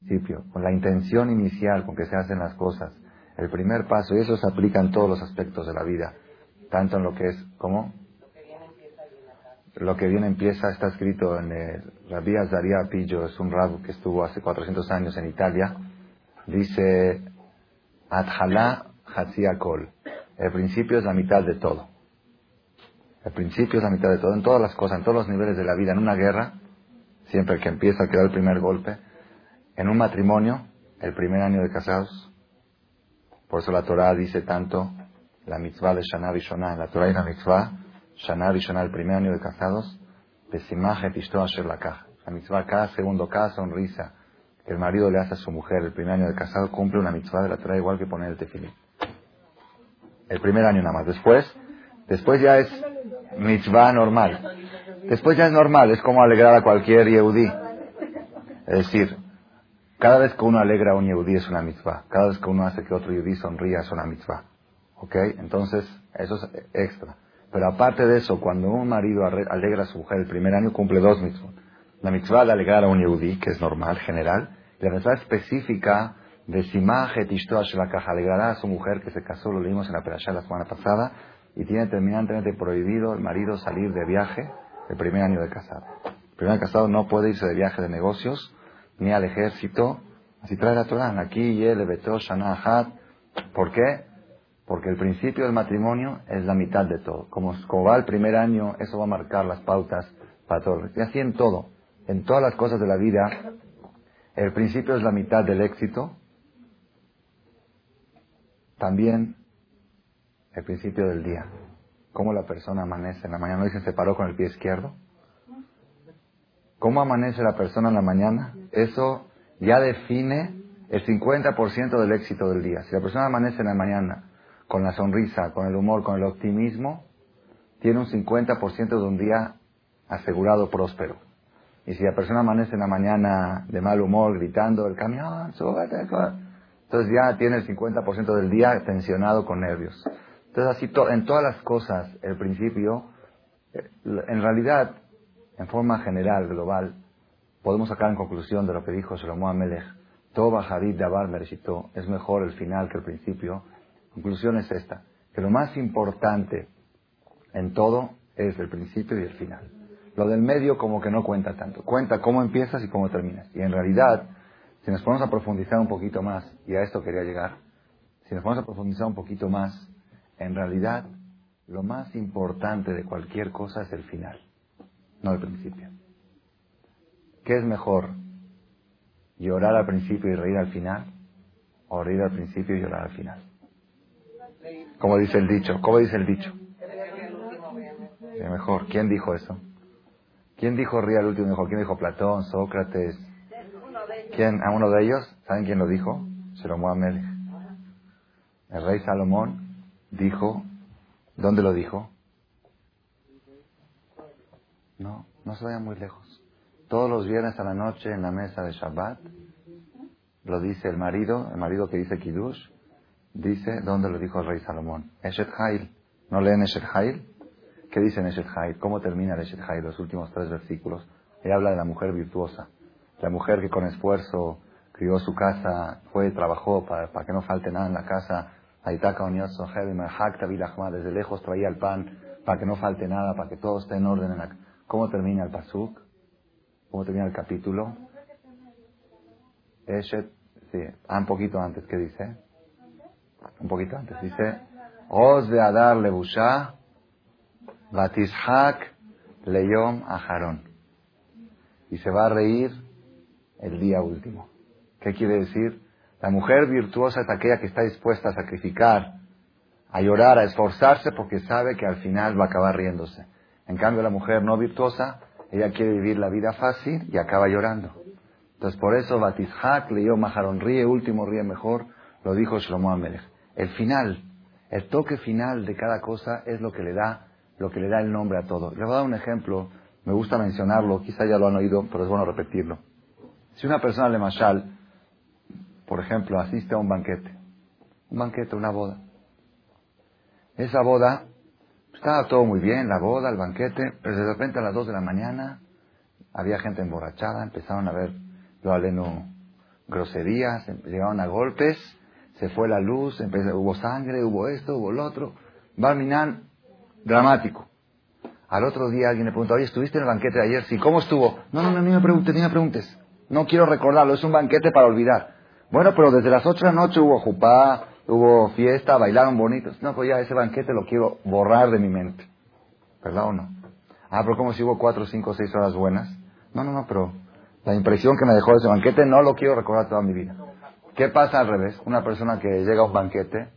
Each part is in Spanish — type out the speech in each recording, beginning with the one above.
principio, con la intención inicial con que se hacen las cosas, el primer paso, y eso se aplica en todos los aspectos de la vida, tanto en lo que es, ¿cómo? Lo que viene empieza, está escrito en el Rabbi Azaria Pillo, es un rab que estuvo hace 400 años en Italia, dice, Adhala Kol, el principio es la mitad de todo. El principio es la mitad de todo, en todas las cosas, en todos los niveles de la vida, en una guerra, siempre que empieza a quedar el primer golpe, en un matrimonio, el primer año de casados, por eso la Torah dice tanto, la mitzvah de Shana Rishonah, la Torah hay una mitzvah, Shana Rishonah, el primer año de casados, Pesimaje Tishto Asher Lakaj. La mitzvah, cada segundo, cada sonrisa que el marido le hace a su mujer el primer año de casado, cumple una mitzvah de la Torah igual que poner el tefilín. El primer año nada más. Después, después ya es mitzvah normal. Después ya es normal, es como alegrar a cualquier yehudí. Es decir, cada vez que uno alegra a un yehudí es una mitzvah. Cada vez que uno hace que otro yehudí sonría es una mitzvah. ¿Ok? Entonces, eso es extra. Pero aparte de eso, cuando un marido alegra a su mujer el primer año, cumple dos mitzvot. La mitzvah de alegrar a un yehudí, que es normal, general. Y la mitzvah específica de Simaje la caja alegrará a su mujer que se casó, lo leímos en la perashá la semana pasada, y tiene terminantemente prohibido el marido salir de viaje el primer año de casado. El primer año de casado no puede irse de viaje de negocios, ni al ejército. Así trae la Torah. Aquí, Yele, Beto, Shana, ¿Por qué? Porque el principio del matrimonio es la mitad de todo. Como, como va el primer año, eso va a marcar las pautas para todo. Y así en todo. En todas las cosas de la vida, el principio es la mitad del éxito. También el principio del día. Cómo la persona amanece en la mañana. ¿No dicen se paró con el pie izquierdo? ¿Cómo amanece la persona en la mañana? Eso ya define el 50% del éxito del día. Si la persona amanece en la mañana con la sonrisa, con el humor, con el optimismo, tiene un 50% de un día asegurado próspero. Y si la persona amanece en la mañana de mal humor, gritando, el camión, súbete, entonces ya tiene el 50% del día tensionado con nervios. Entonces así en todas las cosas, el principio, eh, en realidad, en forma general, global, podemos sacar en conclusión de lo que dijo Shlomo Amelech, Toba Hadid Dabar Mereshito, es mejor el final que el principio, conclusión es esta, que lo más importante en todo es el principio y el final. Lo del medio como que no cuenta tanto, cuenta cómo empiezas y cómo terminas. Y en realidad, si nos ponemos a profundizar un poquito más, y a esto quería llegar, si nos ponemos a profundizar un poquito más, en realidad lo más importante de cualquier cosa es el final, no el principio. ¿Qué es mejor? ¿Llorar al principio y reír al final? ¿O reír al principio y llorar al final? Como dice el dicho, ¿cómo dice el dicho? mejor. ¿Quién dijo eso? ¿Quién dijo ría al último mejor? ¿Quién dijo Platón, Sócrates? ¿Quién? ¿A uno de ellos? ¿Saben quién lo dijo? Salomón El rey Salomón dijo, ¿dónde lo dijo? No, no se vayan muy lejos. Todos los viernes a la noche en la mesa de Shabbat, lo dice el marido, el marido que dice Kiddush, dice, ¿dónde lo dijo el rey Salomón? Eshet Hail. ¿No leen Eshet Hail? ¿Qué dice en Eshet Hail? ¿Cómo termina el Eshet Hail, los últimos tres versículos? Él habla de la mujer virtuosa. La mujer que con esfuerzo crió su casa, fue trabajó para, que no falte nada en la casa. Desde lejos traía el pan para que no falte nada, para que todo esté en orden. En la... ¿Cómo termina el pasuk? ¿Cómo termina el capítulo? Eshet, sí, ah, un poquito antes, ¿qué dice? un poquito antes, dice, Oz de Adar Lebusha, Batishak Leyom Aharón. Y se va a reír el día último. ¿Qué quiere decir? La mujer virtuosa es aquella que está dispuesta a sacrificar, a llorar, a esforzarse porque sabe que al final va a acabar riéndose. En cambio, la mujer no virtuosa, ella quiere vivir la vida fácil y acaba llorando. Entonces, por eso, Batishak, Leyom Aharón, ríe último, ríe mejor, lo dijo Shlomo Amelech. El final, el toque final de cada cosa es lo que le da, lo que le da el nombre a todo. Le voy a dar un ejemplo, me gusta mencionarlo, quizá ya lo han oído, pero es bueno repetirlo. Si una persona de Mashal, por ejemplo, asiste a un banquete, un banquete, una boda, esa boda, estaba todo muy bien, la boda, el banquete, pero de repente a las 2 de la mañana había gente emborrachada, empezaron a ver lo aleno groserías, em, llegaron a golpes, se fue la luz, empezó, hubo sangre, hubo esto, hubo lo otro. Barminan, dramático. Al otro día alguien le preguntó, oye, ¿estuviste en el banquete de ayer? Sí, ¿cómo estuvo? No, no, no, ni me preguntes, ni me preguntes. No quiero recordarlo, es un banquete para olvidar. Bueno, pero desde las ocho de la noche hubo jupá, hubo fiesta, bailaron bonitos. No, pues ya ese banquete lo quiero borrar de mi mente. ¿Verdad o no? Ah, pero como si hubo cuatro, cinco, seis horas buenas. No, no, no, pero la impresión que me dejó ese banquete no lo quiero recordar toda mi vida. ¿Qué pasa al revés? Una persona que llega a un banquete,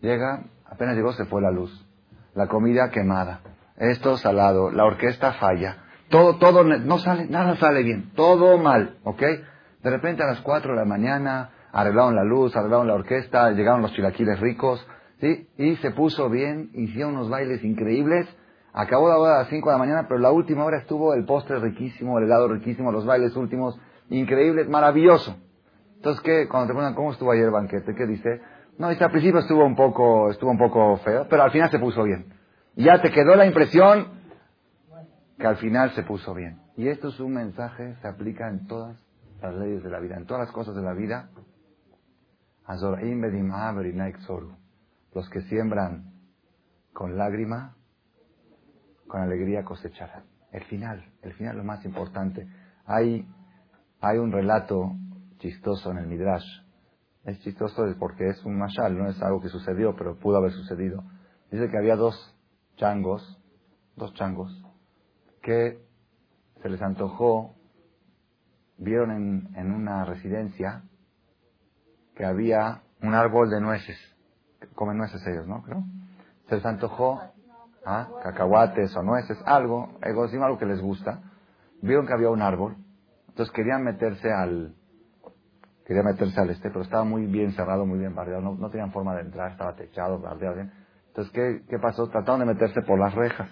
llega, apenas llegó se fue la luz. La comida quemada. Esto salado. La orquesta falla. Todo, todo, no sale, nada sale bien. Todo mal, ¿ok? De repente a las cuatro de la mañana arreglaron la luz, arreglaron la orquesta, llegaron los chilaquiles ricos, ¿sí? Y se puso bien, hicieron unos bailes increíbles Acabó la hora a las 5 de la mañana, pero la última hora estuvo el postre riquísimo, el helado riquísimo, los bailes últimos, increíbles, maravilloso. Entonces, ¿qué? Cuando te preguntan cómo estuvo ayer el banquete, ¿qué dice? No, dice, al principio estuvo un poco, estuvo un poco feo, pero al final se puso bien. Ya te quedó la impresión que al final se puso bien. Y esto es un mensaje, se aplica en todas las leyes de la vida, en todas las cosas de la vida. Los que siembran con lágrima, con alegría cosecharán. El final, el final lo más importante. Hay, hay un relato chistoso en el Midrash. Es chistoso porque es un mashal, no es algo que sucedió, pero pudo haber sucedido. Dice que había dos changos, dos changos, que se les antojó, vieron en, en una residencia que había un árbol de nueces. Comen nueces ellos, ¿no? Creo. Se les antojó ¿ah? cacahuates o nueces, algo, algo que les gusta, vieron que había un árbol, entonces querían meterse al, querían meterse al este, pero estaba muy bien cerrado, muy bien bardeado, no, tenían forma de entrar, estaba techado, bardeado bien. Entonces, ¿qué, ¿qué pasó? Trataron de meterse por las rejas.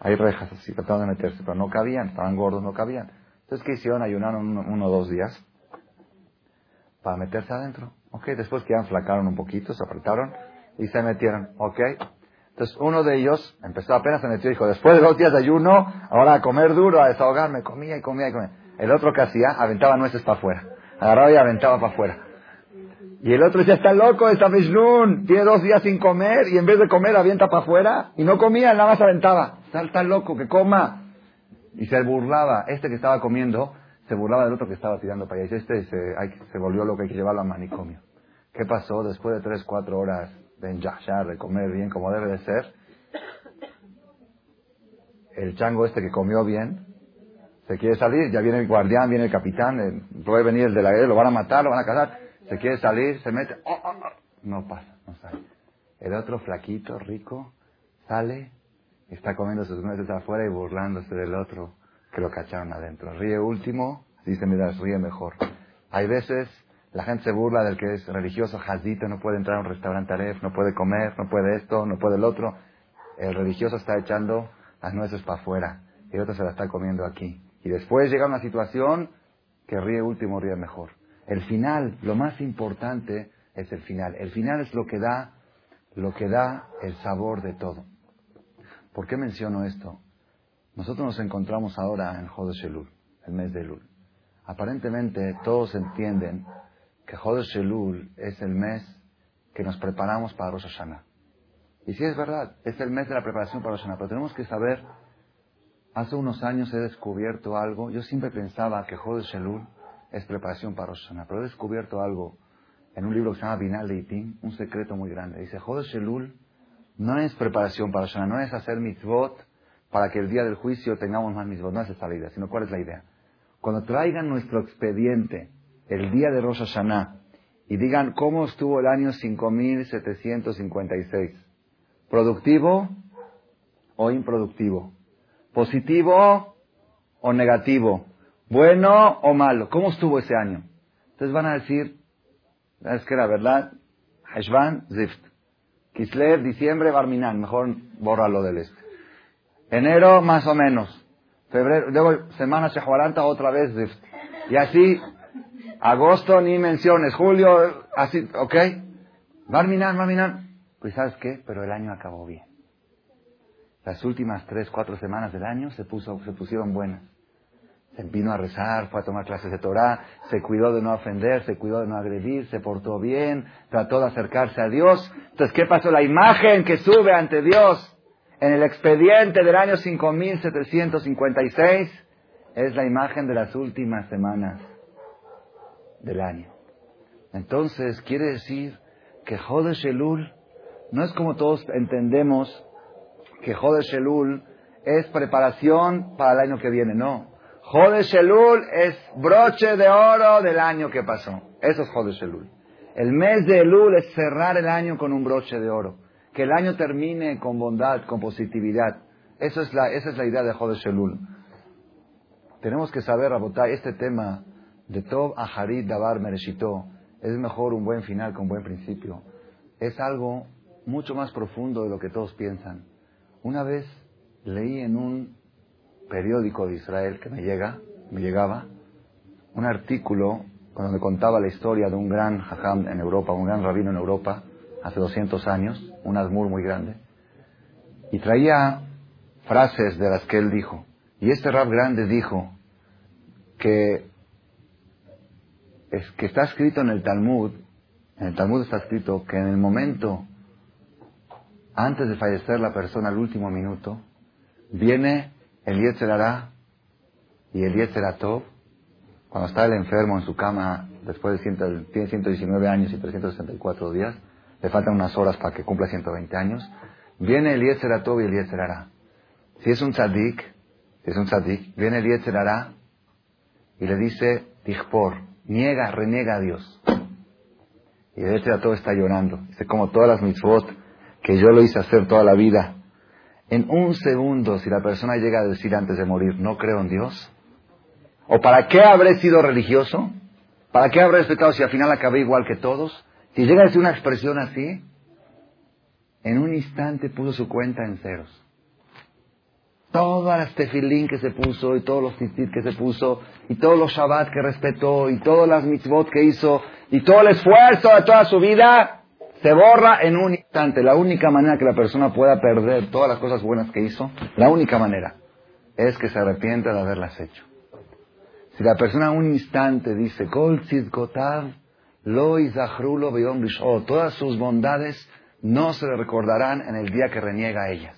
Hay rejas así, trataron de meterse, pero no cabían, estaban gordos, no cabían. Entonces, ¿qué hicieron? Ayunaron uno, o dos días para meterse adentro. Ok, después que ya flacaron un poquito, se apretaron y se metieron. Ok, entonces uno de ellos empezó apenas se metió y dijo, después de dos días de ayuno, ahora a comer duro, a desahogarme, comía y comía y comía. El otro que hacía, aventaba nueces para afuera. Agarraba y aventaba para afuera. Y el otro decía, está loco, está Mishnun, tiene dos días sin comer y en vez de comer avienta para afuera. Y no comía, nada más aventaba. Está, loco, que coma. Y se burlaba. Este que estaba comiendo, se burlaba del otro que estaba tirando para allá. Este se, se volvió loco, hay que llevarlo al manicomio. ¿Qué pasó? Después de tres, cuatro horas de ya de comer bien como debe de ser, el chango este que comió bien, se quiere salir, ya viene el guardián, viene el capitán, eh, puede venir el de la guerra, lo van a matar, lo van a casar, se quiere salir, se mete, oh, oh, oh, no pasa, no sale. El otro flaquito, rico, sale, está comiendo sus nueces afuera y burlándose del otro que lo cacharon adentro. Ríe último, dice, mira, ríe mejor. Hay veces la gente se burla del que es religioso, jazito, no puede entrar a un restaurante aref, no puede comer, no puede esto, no puede el otro. El religioso está echando las nueces para afuera y el otro se la está comiendo aquí. Y después llega una situación que ríe último, ríe mejor. El final, lo más importante es el final. El final es lo que da, lo que da el sabor de todo. ¿Por qué menciono esto? Nosotros nos encontramos ahora en Jodesh Elul, el mes de Elul. Aparentemente todos entienden que Jodesh Elul es el mes que nos preparamos para Rosh Hashanah. Y sí es verdad, es el mes de la preparación para Rosh Hashanah, pero tenemos que saber, hace unos años he descubierto algo, yo siempre pensaba que Jodesh Elul es preparación para Rosh Hashanah, pero he descubierto algo en un libro que se llama Binal de Itim, un secreto muy grande. Dice, Jodesh Elul no es preparación para Rosh Hashanah, no es hacer mitzvot para que el día del juicio tengamos más mitzvot, no es esa la idea, sino cuál es la idea. Cuando traigan nuestro expediente el día de Rosh Hashanah y digan cómo estuvo el año 5756. ¿Productivo o improductivo? ¿Positivo o negativo? ¿Bueno o malo? ¿Cómo estuvo ese año? Entonces van a decir, es que era verdad, Heshvan, Zift. Kislev, diciembre, Barminan, mejor bórralo del este. Enero, más o menos. Febrero, luego semana Shehuaranta, otra vez. Y así Agosto ni menciones, julio, así, ¿ok? Barminan, Barminan. Pues sabes qué, pero el año acabó bien. Las últimas tres, cuatro semanas del año se, puso, se pusieron buenas. Se vino a rezar, fue a tomar clases de Torah, se cuidó de no ofender, se cuidó de no agredir, se portó bien, trató de acercarse a Dios. Entonces, ¿qué pasó? La imagen que sube ante Dios en el expediente del año 5756 es la imagen de las últimas semanas del año. Entonces, quiere decir que Jodesh Elul no es como todos entendemos que Jodesh Elul es preparación para el año que viene, no. Jodesh Elul es broche de oro del año que pasó. Eso es Jodesh Elul. El mes de Elul es cerrar el año con un broche de oro. Que el año termine con bondad, con positividad. Eso es la, esa es la idea de Jodesh Elul. Tenemos que saber, Rabotay, este tema de Tov Aharit Dabar Mereshito es mejor un buen final con buen principio. Es algo mucho más profundo de lo que todos piensan. Una vez leí en un periódico de Israel que me llega, me llegaba, un artículo donde contaba la historia de un gran hajam en Europa, un gran rabino en Europa, hace 200 años, un asmur muy grande, y traía frases de las que él dijo. Y este rab grande dijo que, es, que está escrito en el Talmud, en el Talmud está escrito que en el momento antes de fallecer la persona al último minuto, viene el Yetzerará y el Yetzeratov, cuando está el enfermo en su cama, después de tiene 119 años y 364 días, le faltan unas horas para que cumpla 120 años, viene el Yetzeratov y el Yetzerará. Si es un tzadik, si es un tzadik, viene el Yetzerará y le dice, Tijpor, niega, reniega a Dios. Y el Yetzeratov está llorando. Dice, como todas las mitzvot que yo lo hice hacer toda la vida, en un segundo, si la persona llega a decir antes de morir, no creo en Dios, ¿o para qué habré sido religioso? ¿Para qué habré respetado si al final acabé igual que todos? Si llega a decir una expresión así, en un instante puso su cuenta en ceros. Todas las tefilín que se puso, y todos los titit que se puso, y todos los shabbat que respetó, y todas las mitzvot que hizo, y todo el esfuerzo de toda su vida, se borra en un instante. La única manera que la persona pueda perder todas las cosas buenas que hizo, la única manera, es que se arrepienta de haberlas hecho. Si la persona un instante dice, Kol lo todas sus bondades no se le recordarán en el día que reniega a ellas.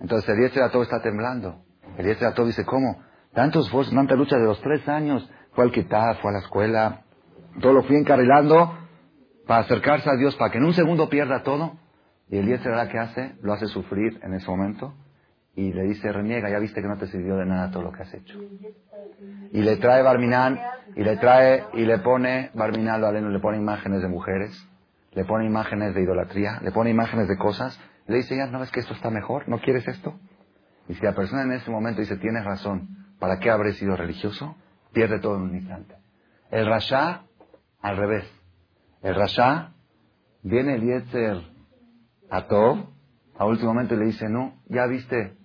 Entonces el todo está temblando. El todo dice, ¿cómo? Tantos esfuerzos, tanta lucha de los tres años. Fue al Kitab, fue a la escuela, todo lo fui encarrilando para acercarse a Dios, para que en un segundo pierda todo. Y el Yetzirah que hace, lo hace sufrir en ese momento y le dice, reniega, ya viste que no te sirvió de nada todo lo que has hecho. Y le trae Barminán, y le trae, y le pone, Barminán lo le pone imágenes de mujeres, le pone imágenes de idolatría, le pone imágenes de cosas, le dice, ya, ¿no ves que esto está mejor? ¿No quieres esto? Y si la persona en ese momento dice, tienes razón, ¿para qué habré sido religioso? Pierde todo en un instante. El Rasha, al revés. El Rasha, viene el Yetzer a todo, a último momento le dice, no, ya viste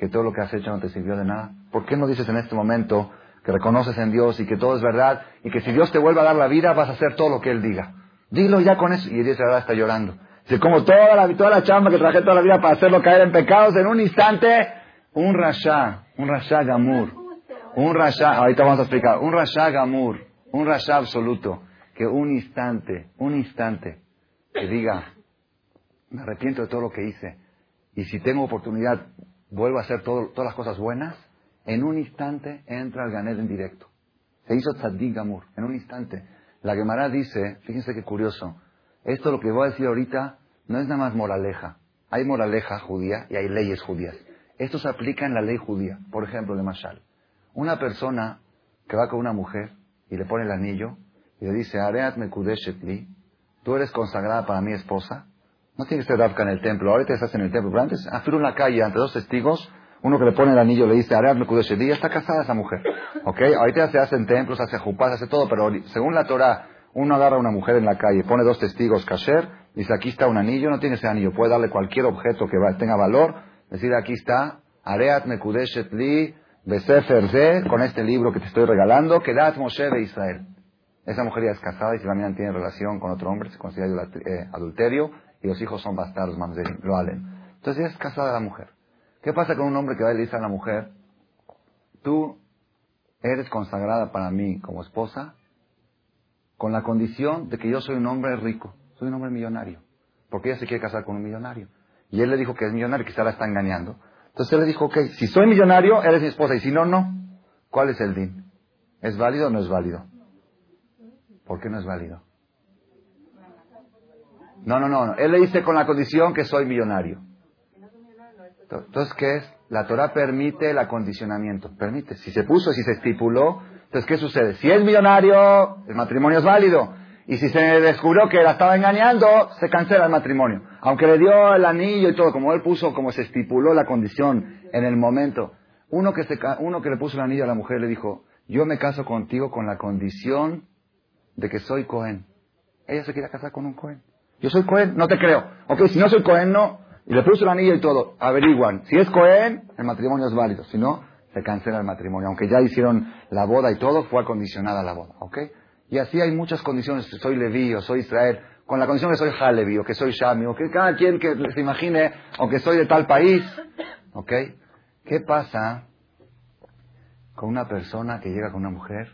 que todo lo que has hecho no te sirvió de nada. ¿Por qué no dices en este momento que reconoces en Dios y que todo es verdad y que si Dios te vuelve a dar la vida vas a hacer todo lo que Él diga? Dilo ya con eso. Y el Yetzer está llorando. Dice, como toda la, toda la chamba que traje toda la vida para hacerlo caer en pecados, en un instante, un Rasha, un Rasha Gamur, un Rasha, ahorita vamos a explicar, un Rasha Gamur, un Rasha absoluto que un instante, un instante, que diga, me arrepiento de todo lo que hice, y si tengo oportunidad, vuelvo a hacer todas las cosas buenas, en un instante entra al Ganed en directo. Se hizo Tzaddik Gamur, en un instante. La Gemara dice, fíjense qué curioso, esto lo que voy a decir ahorita no es nada más moraleja. Hay moraleja judía y hay leyes judías. Esto se aplica en la ley judía. Por ejemplo, de Mashal. Una persona que va con una mujer y le pone el anillo, y le dice, Areat Mekudeshetli, tú eres consagrada para mi esposa. No tienes que ser Dafka en el templo, ahorita estás en el templo, pero antes, afirma en la calle, ante dos testigos, uno que le pone el anillo le dice, Mekudeshetli, ya está casada esa mujer. ¿Ok? Ahorita se hacen templos, se hace jupas, hace todo, pero según la Torah, uno agarra a una mujer en la calle, pone dos testigos kasher, dice, aquí está un anillo, no tiene ese anillo, puede darle cualquier objeto que tenga valor, decir, aquí está, Areat Mekudeshetli, Besefer con este libro que te estoy regalando, que dat Moshe de Israel. Esa mujer ya es casada y si la tiene relación con otro hombre, se considera eh, adulterio y los hijos son bastardos, mamzerim, lo halen. Entonces ya es casada la mujer. ¿Qué pasa con un hombre que va y le dice a la mujer, tú eres consagrada para mí como esposa con la condición de que yo soy un hombre rico, soy un hombre millonario, porque ella se quiere casar con un millonario. Y él le dijo que es millonario, se la está engañando. Entonces él le dijo, ok, si soy millonario, eres mi esposa, y si no, no. ¿Cuál es el din? ¿Es válido o no es válido? ¿Por qué no es válido? No, no, no. Él le dice con la condición que soy millonario. Entonces, ¿qué es? La Torah permite el acondicionamiento. Permite. Si se puso, si se estipuló, entonces, ¿qué sucede? Si es millonario, el matrimonio es válido. Y si se descubrió que la estaba engañando, se cancela el matrimonio. Aunque le dio el anillo y todo, como él puso, como se estipuló la condición en el momento. Uno que, se, uno que le puso el anillo a la mujer le dijo, yo me caso contigo con la condición de que soy Cohen. Ella se quiere casar con un Cohen. Yo soy Cohen, no te creo. Ok, si no soy Cohen, no. Y le puso el anillo y todo. Averiguan. Si es Cohen, el matrimonio es válido. Si no, se cancela el matrimonio. Aunque ya hicieron la boda y todo, fue acondicionada la boda. ¿Ok? Y así hay muchas condiciones. Soy Leví o soy Israel. Con la condición que soy Halevi o que soy Shami o que cada quien que se imagine o que soy de tal país. ¿Ok? ¿Qué pasa con una persona que llega con una mujer?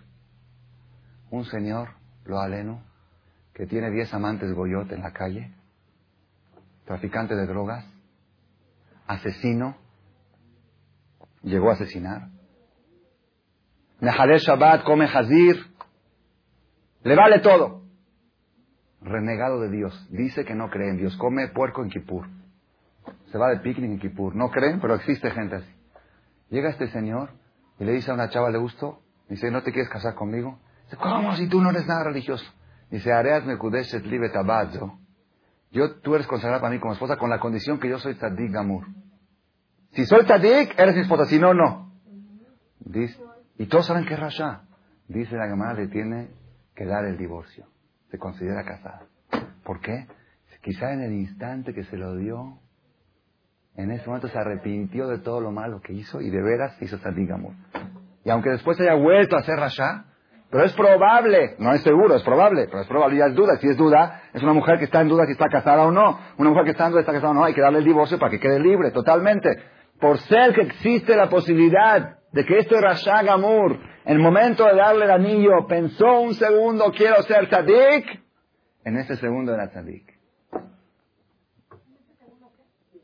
Un señor, lo aleno, que tiene 10 amantes goyote en la calle, traficante de drogas, asesino, llegó a asesinar. Nehader Shabbat come Hazir, le vale todo. Renegado de Dios, dice que no cree en Dios, come puerco en Kippur. Se va de picnic en Kippur. No creen, pero existe gente así. Llega este señor y le dice a una chava, ¿le gustó? Dice, ¿no te quieres casar conmigo? Dice, ¿cómo si tú no eres nada religioso? Dice, Areas Mekudeshet Libe Tabazo. Yo, tú eres consagrada para mí como esposa con la condición que yo soy Tadik Gamur. Si soy Tadik, eres mi esposa. Si no, no. Dice, y todos saben que es Rasha. Dice la Gemara, le tiene que dar el divorcio. Se considera casada. ¿Por qué? Quizá en el instante que se lo dio, en ese momento se arrepintió de todo lo malo que hizo y de veras hizo Tadik Gamur. Y aunque después haya vuelto a ser Rasha, pero es probable, no es seguro, es probable, pero es probable, ya es duda. Si es duda, es una mujer que está en duda si está casada o no. Una mujer que está en duda si está casada o no, hay que darle el divorcio para que quede libre, totalmente por ser que existe la posibilidad de que esto es Rasha Gamur, en el momento de darle el anillo, pensó un segundo, quiero ser Tadik, en ese segundo era Tadik.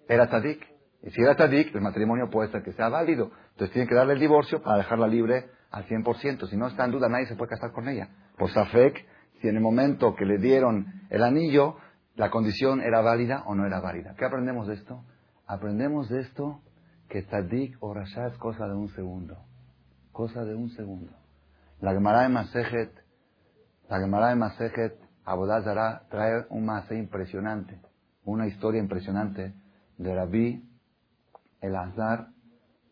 Era Tadik. Y si era Tadik, el matrimonio puede ser que sea válido. Entonces tiene que darle el divorcio para dejarla libre al 100%. Si no está en duda, nadie se puede casar con ella. Por Safek, si en el momento que le dieron el anillo, la condición era válida o no era válida. ¿Qué aprendemos de esto? Aprendemos de esto que Tadik o Rasha es cosa de un segundo. Cosa de un segundo. La Gemara de Masejet, la Gemara de Masejet, Abodazara, trae un mase impresionante, una historia impresionante de Rabbi Elazar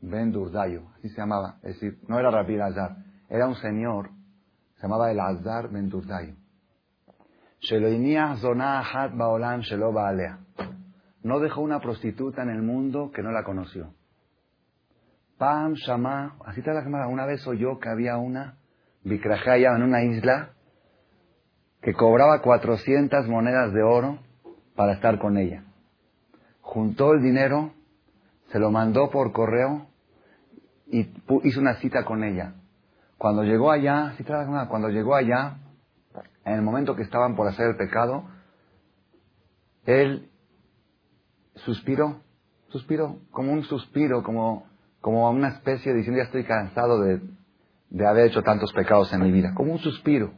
Ben Durdayo, así se llamaba. Es decir, no era Rabbi Elazar, era un señor, se llamaba Elazar Ben Durdayo. No dejó una prostituta en el mundo que no la conoció. Pam Shama, así está la cámara. Una vez oyó que había una Vikrajaya en una isla que cobraba 400 monedas de oro para estar con ella. Juntó el dinero, se lo mandó por correo y hizo una cita con ella. Cuando llegó allá, cuando llegó allá, en el momento que estaban por hacer el pecado, él suspiró, suspiró, como un suspiro, como como una especie diciendo, ya estoy cansado de, de haber hecho tantos pecados en mi vida, como un suspiro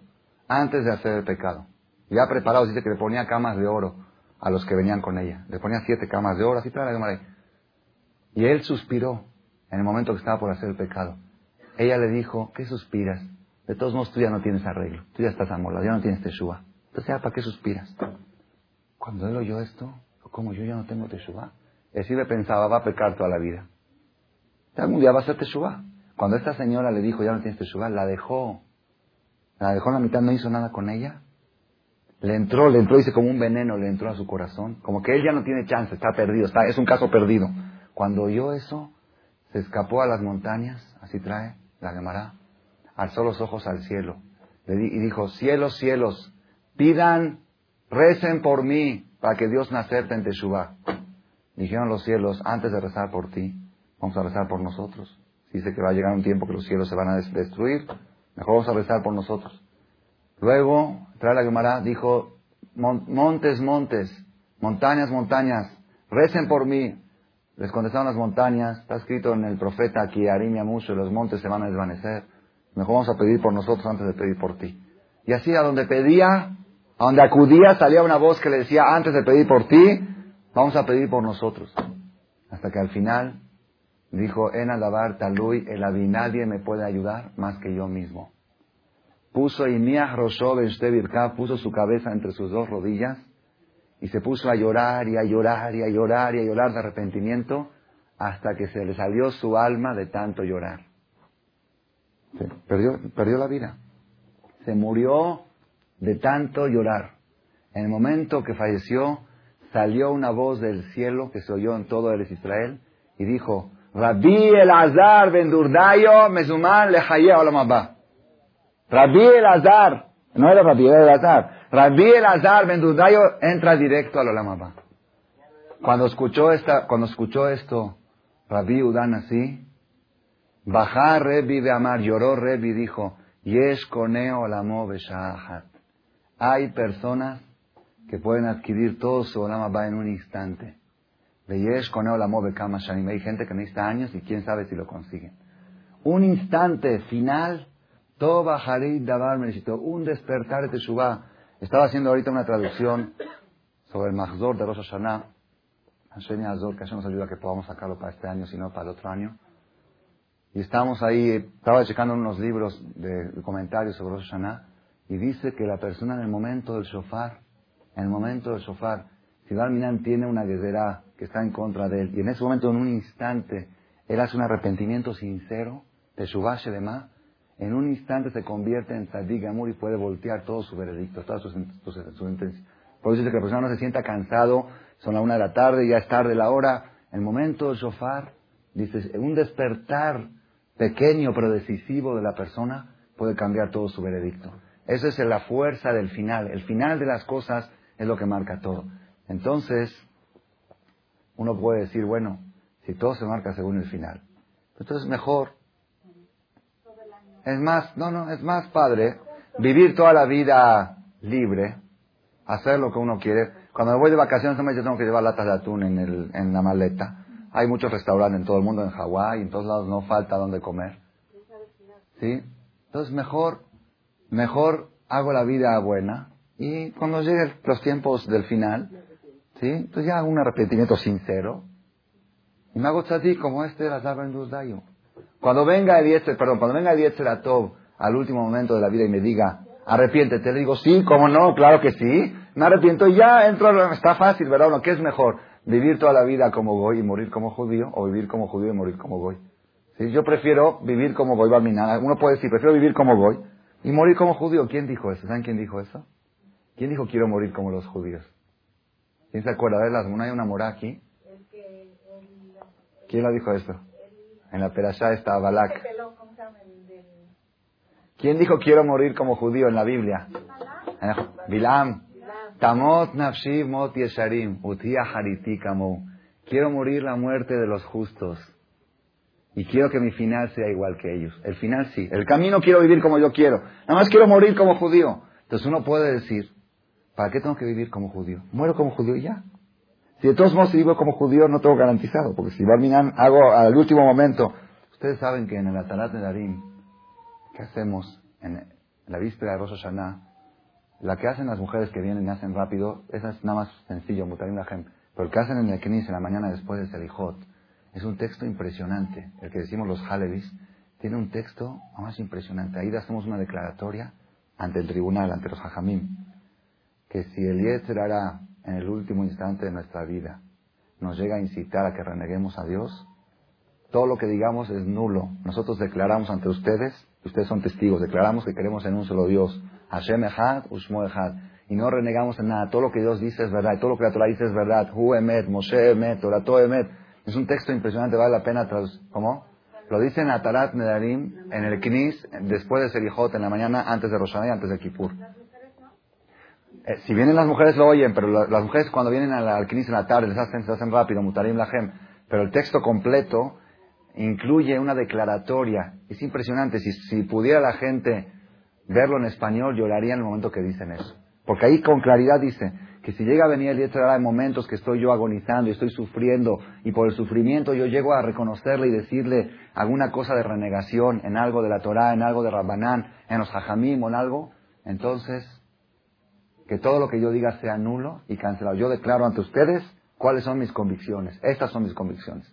antes de hacer el pecado. Ya preparado, dice que le ponía camas de oro a los que venían con ella. Le ponía siete camas de oro, así para la Y él suspiró en el momento que estaba por hacer el pecado. Ella le dijo, ¿qué suspiras? De todos modos, tú ya no tienes arreglo. Tú ya estás amolado, ya no tienes teshuva. Entonces, ¿para qué suspiras? Cuando él oyó esto, como yo ya no tengo teshuva, él sí le pensaba, va a pecar toda la vida. Algún día va a ser Teshuvah. Cuando esta señora le dijo, ya no tienes Teshuvah, la dejó. La dejó en la mitad, no hizo nada con ella. Le entró, le entró, dice como un veneno, le entró a su corazón. Como que él ya no tiene chance, está perdido, está, es un caso perdido. Cuando oyó eso, se escapó a las montañas, así trae la Gemara, alzó los ojos al cielo y dijo, cielos, cielos, pidan, recen por mí para que Dios me acepte en Teshuvah. Dijeron los cielos, antes de rezar por ti, Vamos a rezar por nosotros. dice que va a llegar un tiempo que los cielos se van a destruir, mejor vamos a rezar por nosotros. Luego, trae la Gemara, dijo, montes, montes, montañas, montañas, recen por mí. Les contestaron las montañas, está escrito en el profeta que Arimia mucho, los montes se van a desvanecer. Mejor vamos a pedir por nosotros antes de pedir por ti. Y así a donde pedía, a donde acudía, salía una voz que le decía, antes de pedir por ti, vamos a pedir por nosotros. Hasta que al final dijo, en alabar talui, el avi, nadie me puede ayudar más que yo mismo. Puso Iniah Roshov puso su cabeza entre sus dos rodillas y se puso a llorar y a llorar y a llorar y a llorar de arrepentimiento hasta que se le salió su alma de tanto llorar. perdió, perdió la vida. Se murió de tanto llorar. En el momento que falleció, salió una voz del cielo que se oyó en todo el Israel y dijo, Rabbi Elazar ben Durdayo mezuman lehaye Rabbi Elazar, no era Rabbi Elazar, Rabbi Elazar ben Durdayo entra directo al olam Cuando escuchó esta, cuando escuchó esto, Rabbi Udan así, bajar Rebi Amar, lloró Rebi dijo, Yesh koneo olamo Hay personas que pueden adquirir todo su Olam en un instante. Veyesh con Kama Shanim. Hay gente que necesita años y quién sabe si lo consiguen. Un instante final, Toba Harid Dabar necesitó un despertar de Teshuvah. Estaba haciendo ahorita una traducción sobre el Mahzor de Rosh Hashanah. Hashem Azor, que nos ayuda a que podamos sacarlo para este año, si no para el otro año. Y estábamos ahí, estaba checando unos libros de, comentarios sobre Rosh Hashanah, y dice que la persona en el momento del shofar en el momento del shofar, si Minan tiene una guerrera que está en contra de él, y en ese momento, en un instante, él hace un arrepentimiento sincero, de su base de más, en un instante se convierte en Tzadik y puede voltear todo su veredicto, todas sus, intenciones. Por eso dice que la persona no se sienta cansado, son la una de la tarde, ya es tarde la hora. El momento del shofar, dice, un despertar pequeño pero decisivo de la persona puede cambiar todo su veredicto. Esa es la fuerza del final. El final de las cosas es lo que marca todo. Entonces, uno puede decir, bueno, si todo se marca según el final, entonces mejor. Es más, no, no, es más padre vivir toda la vida libre, hacer lo que uno quiere. Cuando me voy de vacaciones, yo tengo que llevar latas de atún en, el, en la maleta. Hay muchos restaurantes en todo el mundo, en Hawái, en todos lados no falta donde comer. ¿Sí? Entonces mejor, mejor hago la vida buena y cuando lleguen los tiempos del final, ¿sí? Entonces ya hago un arrepentimiento sincero. Y me hago tzadik como este de la Dayo. Cuando venga el perdón, cuando venga el Atov al último momento de la vida y me diga, arrepiéntete, le digo, sí, ¿cómo no? Claro que sí. Me arrepiento y ya entro, está fácil, ¿verdad? ¿Qué es mejor? ¿Vivir toda la vida como voy y morir como judío? ¿O vivir como judío y morir como voy? ¿Sí? Yo prefiero vivir como voy, Uno puede decir, prefiero vivir como voy y morir como judío. ¿Quién dijo eso? ¿Saben quién dijo eso? ¿Quién dijo quiero morir como los judíos? ¿Quién se acuerda? de las hay una mora aquí. ¿Quién lo dijo esto? En la perashá está Balak. ¿Quién dijo quiero morir como judío en la Biblia? Bilam. Tamot nafshi mot yesharim. Utia Quiero morir la muerte de los justos. Y quiero que mi final sea igual que ellos. El final sí. El camino quiero vivir como yo quiero. Nada más quiero morir como judío. Entonces uno puede decir, ¿Para qué tengo que vivir como judío? Muero como judío y ya. Si de todos modos si vivo como judío no tengo garantizado, porque si Barminan hago al último momento. Ustedes saben que en el Atarat de Darim, ¿qué hacemos? En la víspera de Rosh Hashanah, la que hacen las mujeres que vienen y hacen rápido, esa es nada más sencillo, Mutarim Lahem. Pero el que hacen en el Kenis en la mañana después del Selijot, es un texto impresionante. El que decimos los Halevis, tiene un texto más impresionante. Ahí hacemos una declaratoria ante el tribunal, ante los Hajamim que si el Yetzer hará en el último instante de nuestra vida nos llega a incitar a que reneguemos a Dios, todo lo que digamos es nulo. Nosotros declaramos ante ustedes, ustedes son testigos, declaramos que queremos en un solo Dios, Hashem Echad, Ushmo Echad, y no renegamos en nada. Todo lo que Dios dice es verdad, todo lo que la Torah dice es verdad. Hu Emet, Moshe Emet, Torah Emet. Es un texto impresionante, vale la pena traducir. ¿Cómo? Lo dice en Atarat Nedarim, en el Knis, después de Serijot, en la mañana, antes de Roshaná y antes de Kippur. Eh, si vienen las mujeres lo oyen, pero las mujeres cuando vienen al, al en la tarde les hacen, se hacen rápido, mutarim lahem. Pero el texto completo incluye una declaratoria. Es impresionante. Si, si pudiera la gente verlo en español, lloraría en el momento que dicen eso. Porque ahí con claridad dice que si llega a venir el Yetzirah en momentos que estoy yo agonizando y estoy sufriendo y por el sufrimiento yo llego a reconocerle y decirle alguna cosa de renegación en algo de la Torah, en algo de Rabbanán, en los Hajamim o en algo, entonces que todo lo que yo diga sea nulo y cancelado. Yo declaro ante ustedes cuáles son mis convicciones. Estas son mis convicciones.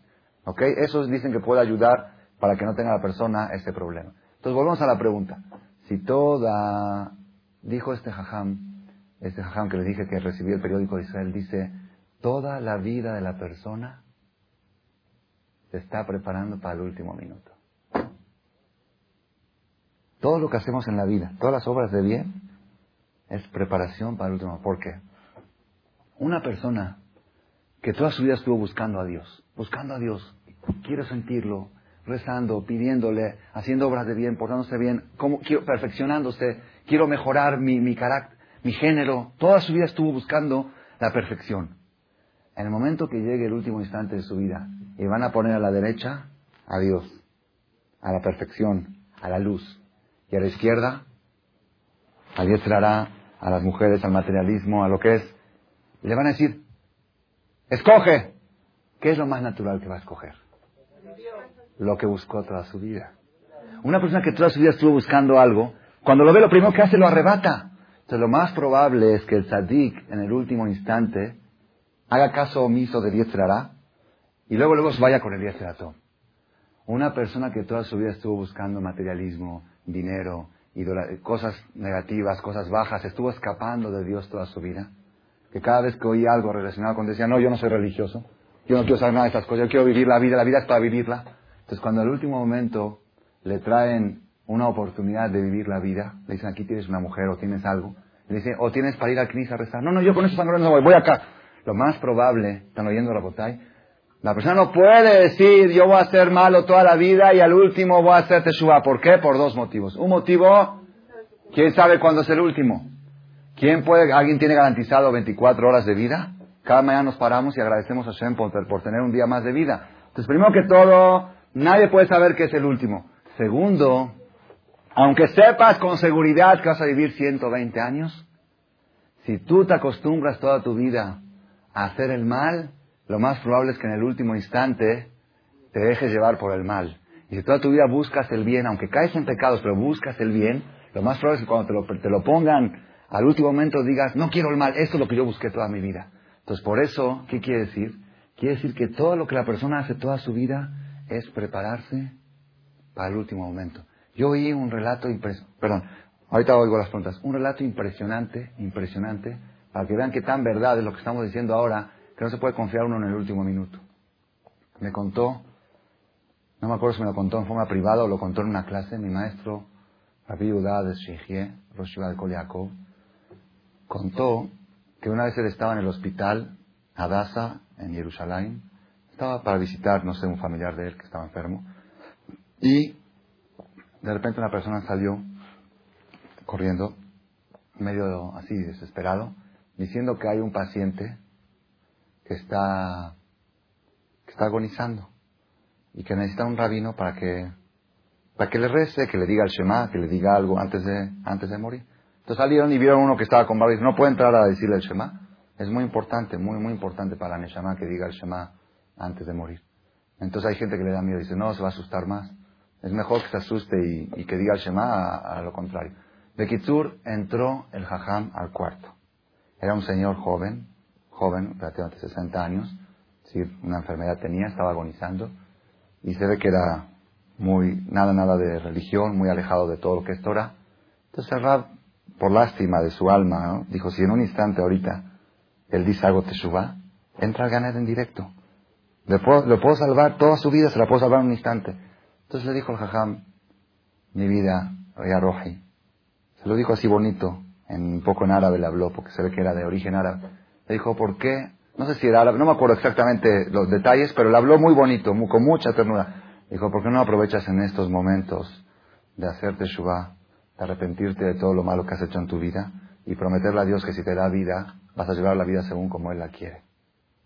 ¿Ok? Esos dicen que puede ayudar para que no tenga la persona este problema. Entonces volvemos a la pregunta. Si toda, dijo este jajam, este jajam que le dije que recibió el periódico de Israel, dice, toda la vida de la persona se está preparando para el último minuto. Todo lo que hacemos en la vida, todas las obras de bien, es preparación para el último. ¿Por qué? Una persona que toda su vida estuvo buscando a Dios, buscando a Dios, quiere sentirlo, rezando, pidiéndole, haciendo obras de bien, portándose bien, como, quiero, perfeccionándose, quiero mejorar mi, mi carácter, mi género. Toda su vida estuvo buscando la perfección. En el momento que llegue el último instante de su vida y van a poner a la derecha a Dios, a la perfección, a la luz, y a la izquierda al Yetzirará, a las mujeres, al materialismo, a lo que es, le van a decir, escoge. ¿Qué es lo más natural que va a escoger? Lo que buscó toda su vida. Una persona que toda su vida estuvo buscando algo, cuando lo ve, lo primero que hace lo arrebata. Entonces, lo más probable es que el tzadik, en el último instante, haga caso omiso de Yetzirará y luego luego vaya con el Yetziratón. Una persona que toda su vida estuvo buscando materialismo, dinero, cosas negativas, cosas bajas, estuvo escapando de Dios toda su vida. Que cada vez que oía algo relacionado con decía, no, yo no soy religioso, yo no quiero saber nada de estas cosas, yo quiero vivir la vida, la vida es para vivirla. Entonces cuando al último momento le traen una oportunidad de vivir la vida, le dicen, aquí tienes una mujer o tienes algo, le dicen, o tienes para ir al CNIS a rezar. No, no, yo con esos sangrones no voy, voy acá. Lo más probable, están oyendo la botay, la persona no puede decir, yo voy a ser malo toda la vida y al último voy a hacer teshuva. ¿Por qué? Por dos motivos. Un motivo, ¿quién sabe cuándo es el último? ¿Quién puede, alguien tiene garantizado 24 horas de vida? Cada mañana nos paramos y agradecemos a Shem por, por tener un día más de vida. Entonces, primero que todo, nadie puede saber que es el último. Segundo, aunque sepas con seguridad que vas a vivir 120 años, si tú te acostumbras toda tu vida a hacer el mal, lo más probable es que en el último instante te dejes llevar por el mal. Y si toda tu vida buscas el bien, aunque caes en pecados, pero buscas el bien, lo más probable es que cuando te lo, te lo pongan al último momento digas, no quiero el mal, esto es lo que yo busqué toda mi vida. Entonces, por eso, ¿qué quiere decir? Quiere decir que todo lo que la persona hace toda su vida es prepararse para el último momento. Yo oí un relato impresionante, perdón, ahorita oigo las preguntas, un relato impresionante, impresionante, para que vean qué tan verdad es lo que estamos diciendo ahora, que no se puede confiar uno en el último minuto. Me contó, no me acuerdo si me lo contó en forma privada o lo contó en una clase, mi maestro, Rabbi Udá de Shechie, Rosh de Koliakov, contó que una vez él estaba en el hospital Adasa, en Jerusalén, estaba para visitar, no sé, un familiar de él que estaba enfermo, y de repente una persona salió corriendo, medio así desesperado, diciendo que hay un paciente que está, que está agonizando y que necesita un rabino para que, para que le rece, que le diga el Shema, que le diga algo antes de, antes de morir. Entonces salieron y vieron uno que estaba con barba y no puede entrar a decirle el Shema. Es muy importante, muy, muy importante para la Neshama que diga el Shema antes de morir. Entonces hay gente que le da miedo y dice, no, se va a asustar más. Es mejor que se asuste y, que diga el Shema a, lo contrario. De entró el Jajam al cuarto. Era un señor joven, joven, prácticamente 60 años, si una enfermedad tenía, estaba agonizando, y se ve que era muy, nada, nada de religión, muy alejado de todo lo que es Torah. Entonces el Rab, por lástima de su alma, dijo, si en un instante ahorita él dice algo suba entra al ganar en directo. Le puedo, le puedo salvar toda su vida, se la puedo salvar en un instante. Entonces le dijo el Jajam, mi vida, ya Roji. Se lo dijo así bonito, en un poco en árabe le habló, porque se ve que era de origen árabe. Le dijo, ¿por qué? No sé si era no me acuerdo exactamente los detalles, pero le habló muy bonito, con mucha ternura. Dijo, ¿por qué no aprovechas en estos momentos de hacerte shubá, de arrepentirte de todo lo malo que has hecho en tu vida y prometerle a Dios que si te da vida, vas a llevar la vida según como Él la quiere?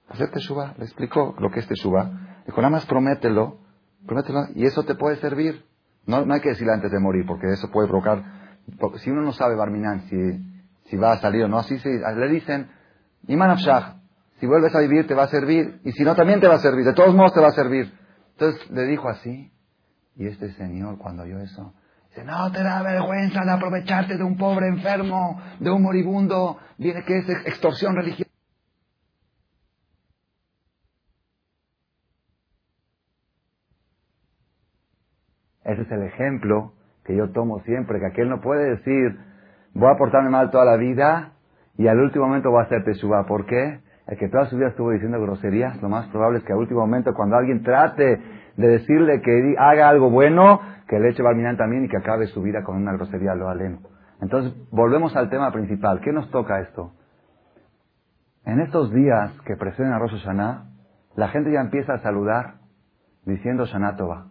Hacerte shubá, le explicó lo que es shubá. Dijo, nada más promételo Promételo. Y eso te puede servir. No, no hay que decirle antes de morir, porque eso puede provocar... Si uno no sabe, Barminan, si, si va a salir o no, así se, le dicen, Iman si vuelves a vivir te va a servir, y si no también te va a servir, de todos modos te va a servir. Entonces le dijo así, y este señor cuando oyó eso, dice, no te da vergüenza de aprovecharte de un pobre enfermo, de un moribundo, viene que es extorsión religiosa. Ese es el ejemplo que yo tomo siempre, que aquel no puede decir, voy a portarme mal toda la vida y al último momento voy a hacer teshuva. ¿Por qué? El que toda su vida estuvo diciendo groserías, lo más probable es que al último momento, cuando alguien trate de decirle que haga algo bueno, que le eche Balminán también y que acabe su vida con una grosería lo aleno. Entonces, volvemos al tema principal. ¿Qué nos toca esto? En estos días que preceden a Rosh Hashanah, la gente ya empieza a saludar diciendo Shana Tova.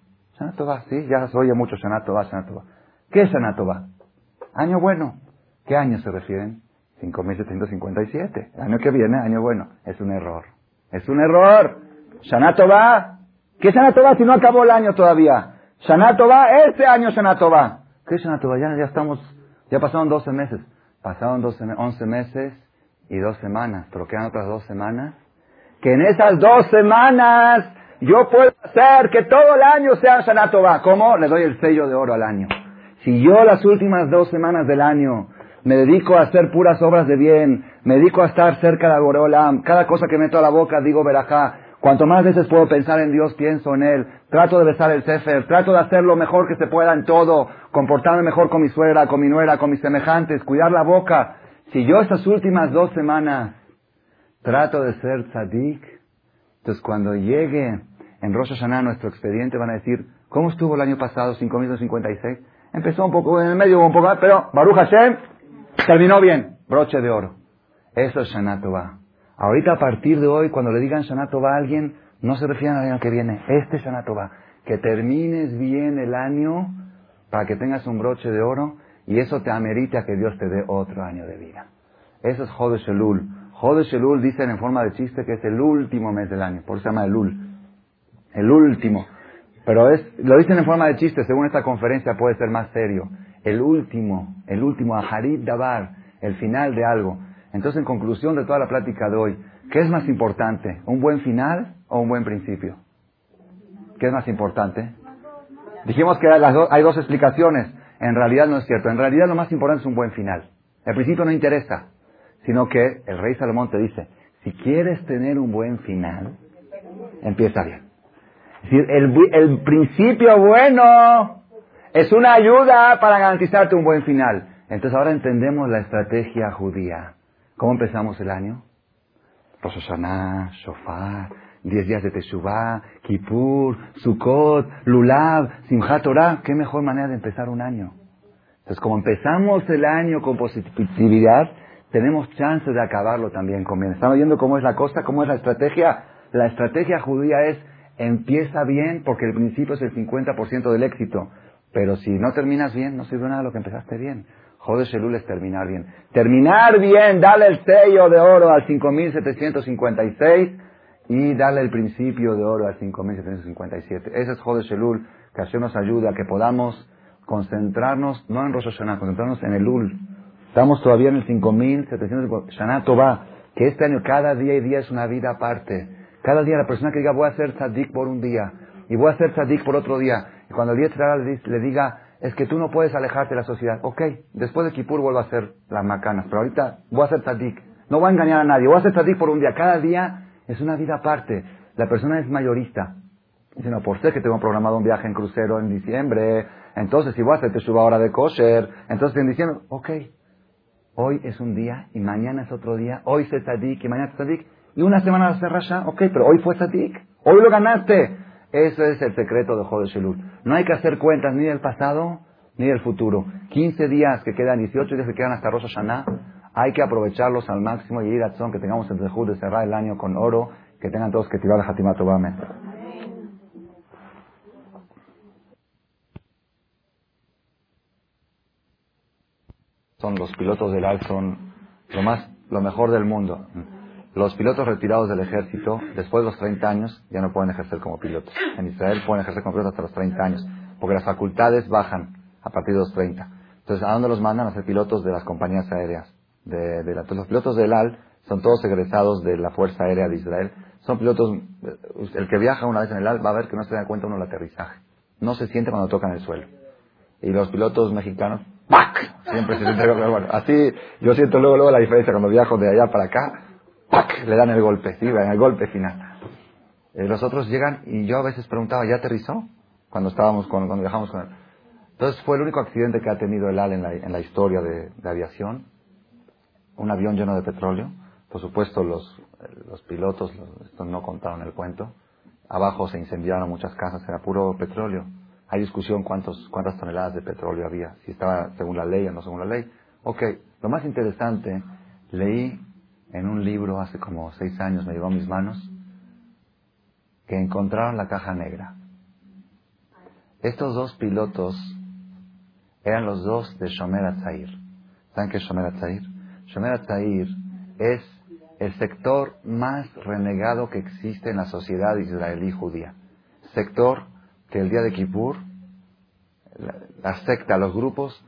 Sí, ya se oye mucho Shana Tova. ¿Qué es Shana? Año bueno. ¿Qué año se refieren? 5.757. El año que viene, año bueno. Es un error. Es un error. Shana Tova. ¿Qué es Shana Tova si no acabó el año todavía? Shana Tova, este año Shana Tova. ¿Qué es Shana Tova? Ya, ya estamos, ya pasaron 12 meses. Pasaron 12, 11 meses y dos semanas, pero quedan otras dos semanas. Que en esas dos semanas yo puedo hacer que todo el año sea Shana ¿Cómo? Le doy el sello de oro al año. Si yo las últimas dos semanas del año me dedico a hacer puras obras de bien, me dedico a estar cerca de Boreolam, cada cosa que meto a la boca digo verajá, cuanto más veces puedo pensar en Dios, pienso en Él, trato de besar el Sefer, trato de hacer lo mejor que se pueda en todo, comportarme mejor con mi suegra, con mi nuera, con mis semejantes, cuidar la boca, si yo estas últimas dos semanas trato de ser tzadik, entonces cuando llegue en Rosh Hashanah nuestro expediente van a decir, ¿cómo estuvo el año pasado, 5.256? Empezó un poco en el medio, un poco, pero Baruch Hashem terminó bien, broche de oro. Eso es Shana Ahorita a partir de hoy, cuando le digan Shana a alguien, no se refieren al año que viene, este es Shana Que termines bien el año para que tengas un broche de oro y eso te amerite a que Dios te dé otro año de vida. Eso es Jodesh Elul. Jodesh Elul dicen en forma de chiste que es el último mes del año, por eso se llama Elul. El último. Pero es, lo dicen en forma de chiste, según esta conferencia puede ser más serio. El último, el último, Aharit Dabar, el final de algo. Entonces, en conclusión de toda la plática de hoy, ¿qué es más importante? ¿Un buen final o un buen principio? ¿Qué es más importante? Dijimos que hay dos explicaciones. En realidad no es cierto. En realidad lo más importante es un buen final. El principio no interesa, sino que el rey Salomón te dice, si quieres tener un buen final, empieza bien. Es decir, el, el principio bueno es una ayuda para garantizarte un buen final. Entonces ahora entendemos la estrategia judía. ¿Cómo empezamos el año? Rosh Hashanah, Shofar, 10 días de Teshuvah, Kippur, Sukkot, Lulav, Simchat Torah. ¿Qué mejor manera de empezar un año? Entonces, como empezamos el año con positividad, tenemos chance de acabarlo también con bien. ¿Están viendo cómo es la cosa? ¿Cómo es la estrategia? La estrategia judía es empieza bien porque el principio es el 50% del éxito. Pero si no terminas bien, no sirve nada lo que empezaste bien. Joder, Shelul es terminar bien. Terminar bien, dale el sello de oro al 5756 y dale el principio de oro al 5757. Ese es Joder Shelul, que así nos ayuda a que podamos concentrarnos, no en Rosh Hashanah, concentrarnos en el Ul. Estamos todavía en el 5750, Shana Tova, que este año cada día y día es una vida aparte. Cada día la persona que diga voy a hacer tzadik por un día y voy a hacer tzadik por otro día. Cuando el día le, diga es que tú no puedes alejarte de la sociedad. Ok, después de Kippur vuelvo a hacer las macanas, pero ahorita voy a hacer tzadik. No voy a engañar a nadie, voy a hacer tzadik por un día. Cada día es una vida aparte. La persona es mayorista. Dice, no, por ser que tengo programado un viaje en crucero en diciembre, entonces si voy a hacer suba ahora de kosher, entonces en diciembre, ok, hoy es un día y mañana es otro día, hoy se tzadik y mañana es tzadik, y una semana se rasha, ok, pero hoy fue tzadik, hoy lo ganaste. Eso es el secreto de Jode Shelul. No hay que hacer cuentas ni del pasado ni del futuro. 15 días que quedan, 18 días que quedan hasta Rosh Hashanah, hay que aprovecharlos al máximo y ir a que tengamos el dejud de cerrar el año con oro, que tengan todos que tirar a Hatimat Son los pilotos del AL, son lo más, lo mejor del mundo. Los pilotos retirados del ejército, después de los 30 años, ya no pueden ejercer como pilotos. En Israel pueden ejercer como pilotos hasta los 30 años, porque las facultades bajan a partir de los 30. Entonces, ¿a dónde los mandan? A ser pilotos de las compañías aéreas. De, la, los pilotos del AL son todos egresados de la Fuerza Aérea de Israel. Son pilotos, el que viaja una vez en el AL va a ver que no se da cuenta uno del aterrizaje. No se siente cuando tocan el suelo. Y los pilotos mexicanos, ¡pac! Siempre se sienten bueno, Así, yo siento luego, luego la diferencia cuando viajo de allá para acá, ¡pac! Le dan el golpe, sí, el golpe final. Eh, los otros llegan y yo a veces preguntaba, ¿ya aterrizó? Cuando estábamos, con, cuando viajamos con él. Entonces fue el único accidente que ha tenido el AL en la, en la historia de, de aviación. Un avión lleno de petróleo por supuesto, los, los pilotos estos no contaron el cuento. Abajo se incendiaron muchas casas, era puro petróleo. Hay discusión cuántos, cuántas toneladas de petróleo había, si estaba según la ley o no según la ley. Ok, lo más interesante, leí en un libro hace como seis años, me llevó a mis manos, que encontraron la caja negra. Estos dos pilotos eran los dos de Shomer Atzair. ¿Saben qué es Shomer Atzair? Shomer Atzair es el sector más renegado que existe en la sociedad israelí judía. Sector que el día de Kippur, la, secta, los grupos,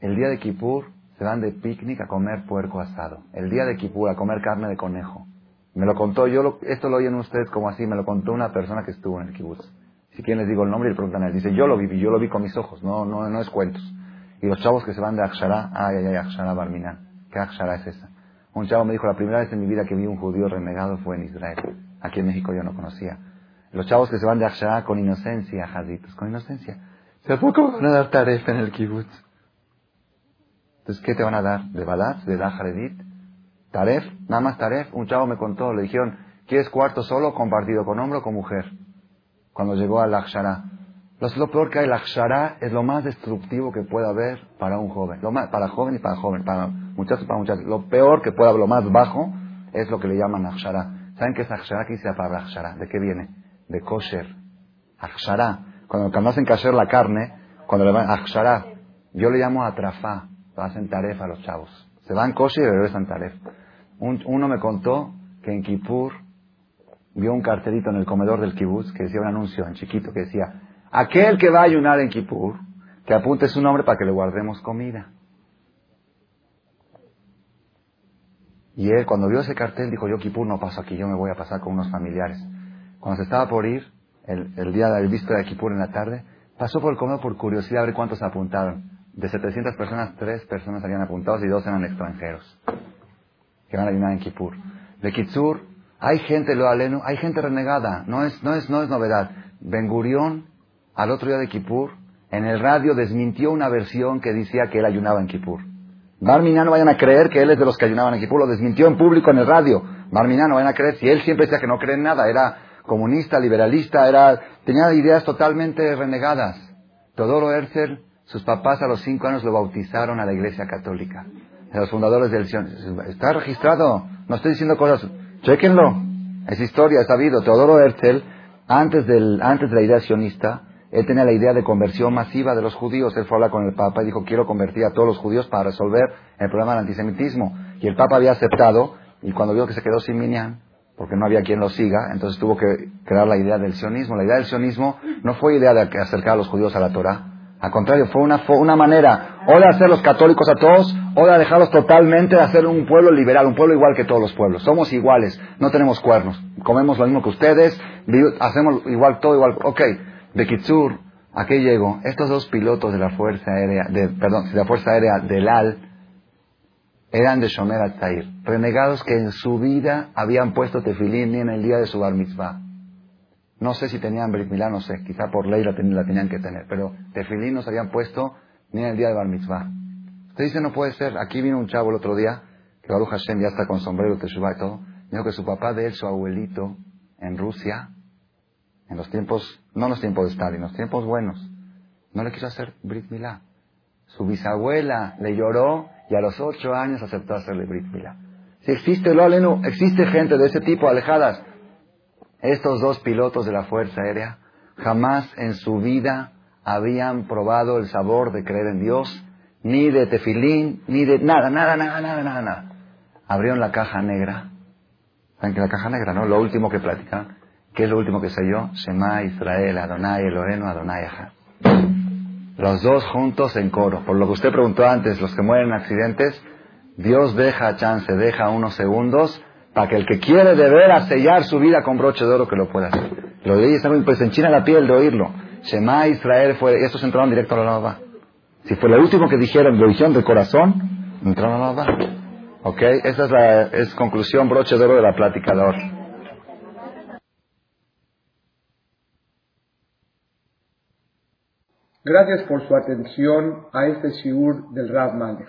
el día de Kippur se van de picnic a comer puerco asado. El día de Kippur a comer carne de conejo. Me lo contó, yo esto lo oyen ustedes como así, me lo contó una persona que estuvo en el kibbutz. Si quieren les digo el nombre y le preguntan a él. Dice, yo lo viví, yo lo vi con mis ojos, no, no, no es cuentos. Y los chavos que se van de Akshara, ay, ay, ay, Akshara Barminan. ¿Qué Akshara es esa? Un chavo me dijo, la primera vez en mi vida que vi un judío renegado fue en Israel. Aquí en México yo no conocía. Los chavos que se van de Akshara con inocencia, jazitos, con inocencia. ¿Se poco van a dar taref en el kibbutz? Entonces, ¿qué te van a dar? ¿De balat? ¿De dajaredit? ¿Taref? Nada más taref. Un chavo me contó, le dijeron, ¿quieres cuarto solo compartido con hombre o con mujer? Cuando llegó al Akshara. Lo, peor que hay, el Akshara es lo más destructivo que puede haber para un joven. Lo más, para joven y para joven. Para muchachos para muchachos. Lo peor que pueda, lo más bajo, es lo que le llaman akshara. ¿Saben qué es akshara? ¿Qué dice la palabra akshara? ¿De qué viene? De kosher. Akshara. Cuando, cuando hacen kasher la carne, cuando le van akshara, yo le llamo atrafá. Hacen taref a los chavos. Se van kosher y regresan taref. uno me contó que en Kippur vio un cartelito en el comedor del kibbutz que decía un anuncio en chiquito que decía, aquel que va a ayunar en Kippur, que apunte su nombre para que le guardemos comida. Y él, cuando vio ese cartel, dijo, yo Kipur no paso aquí, yo me voy a pasar con unos familiares. Cuando se estaba por ir, el, día del visto de Kipur en la tarde, pasó por el comedor por curiosidad a ver cuántos apuntaron. De 700 personas, tres personas habían apuntado y dos eran extranjeros que van a ayunar en Kipur. De Kitsur, hay gente, lo aleno, hay gente renegada, no es, no es, no es novedad. Ben Gurión, al otro día de Kipur, en el radio desmintió una versión que decía que él ayunaba en Kipur. Barminá no vayan a creer que él es de los que ayunaban en Kipur, lo desmintió en público en el radio. Barminá no vayan a creer, si él siempre decía que no cree en nada, era comunista, liberalista, era, tenía ideas totalmente renegadas. Todoro Herzl, sus papás a los cinco años lo bautizaron a la iglesia católica. De los fundadores del Sion. Está registrado, no estoy diciendo cosas, chequenlo. Es historia, es sabido. Teodoro Herzl, antes, del, antes de la idea sionista, él tenía la idea de conversión masiva de los judíos. Él fue a hablar con el Papa y dijo, quiero convertir a todos los judíos para resolver el problema del antisemitismo. Y el Papa había aceptado, y cuando vio que se quedó sin Minyan, porque no había quien lo siga, entonces tuvo que crear la idea del sionismo. La idea del sionismo no fue idea de acercar a los judíos a la Torah. Al contrario, fue una, fue una manera o de hacer los católicos a todos, o de dejarlos totalmente de hacer un pueblo liberal, un pueblo igual que todos los pueblos. Somos iguales, no tenemos cuernos, comemos lo mismo que ustedes, hacemos igual todo igual. Ok, de Kitsur, ¿a qué llegó? Estos dos pilotos de la Fuerza Aérea, de, perdón, de la Fuerza Aérea del AL, eran de Shomer Atair, renegados que en su vida habían puesto tefilín ni en el día de su bar mitzvah. No sé si tenían Brit Milá, no sé, quizá por ley la, tenían que tener, pero tefilín no se habían puesto ni en el día de bar mitzvah. Usted dice, no puede ser. Aquí vino un chavo el otro día, que Baruch Hashem ya está con sombrero, teshuvah y todo, dijo que su papá de él, su abuelito, en Rusia, en los tiempos, no los tiempos de Stalin, los tiempos buenos, no le quiso hacer Brit Milá. Su bisabuela le lloró y a los ocho años aceptó hacerle Brit Milá. Si existe lo aleno, existe gente de ese tipo alejadas. Estos dos pilotos de la Fuerza Aérea jamás en su vida habían probado el sabor de creer en Dios, ni de tefilín, ni de nada, nada, nada, nada, nada, nada. Abrieron la caja negra ¿Saben que la caja negra, no? Lo último que platican. ¿Qué es lo último que yo? Shema, Israel, Adonai, Elohenu, Adonai, Echad. Los dos juntos en coro. Por lo que usted preguntó antes, los que mueren en accidentes, Dios deja chance, deja unos segundos para que el que quiere de veras sellar su vida con broche de oro que lo pueda hacer. Lo de muy, pues enchina la piel de oírlo. Shema Israel fue, estos entraron directo a la lava. Si fue lo último que dijeron, lo dijeron de corazón, entraron a la lava. ¿Ok? Esa es la conclusión, broche de oro de la plática de hoy. Gracias por su atención a este shiur del Rav Malech.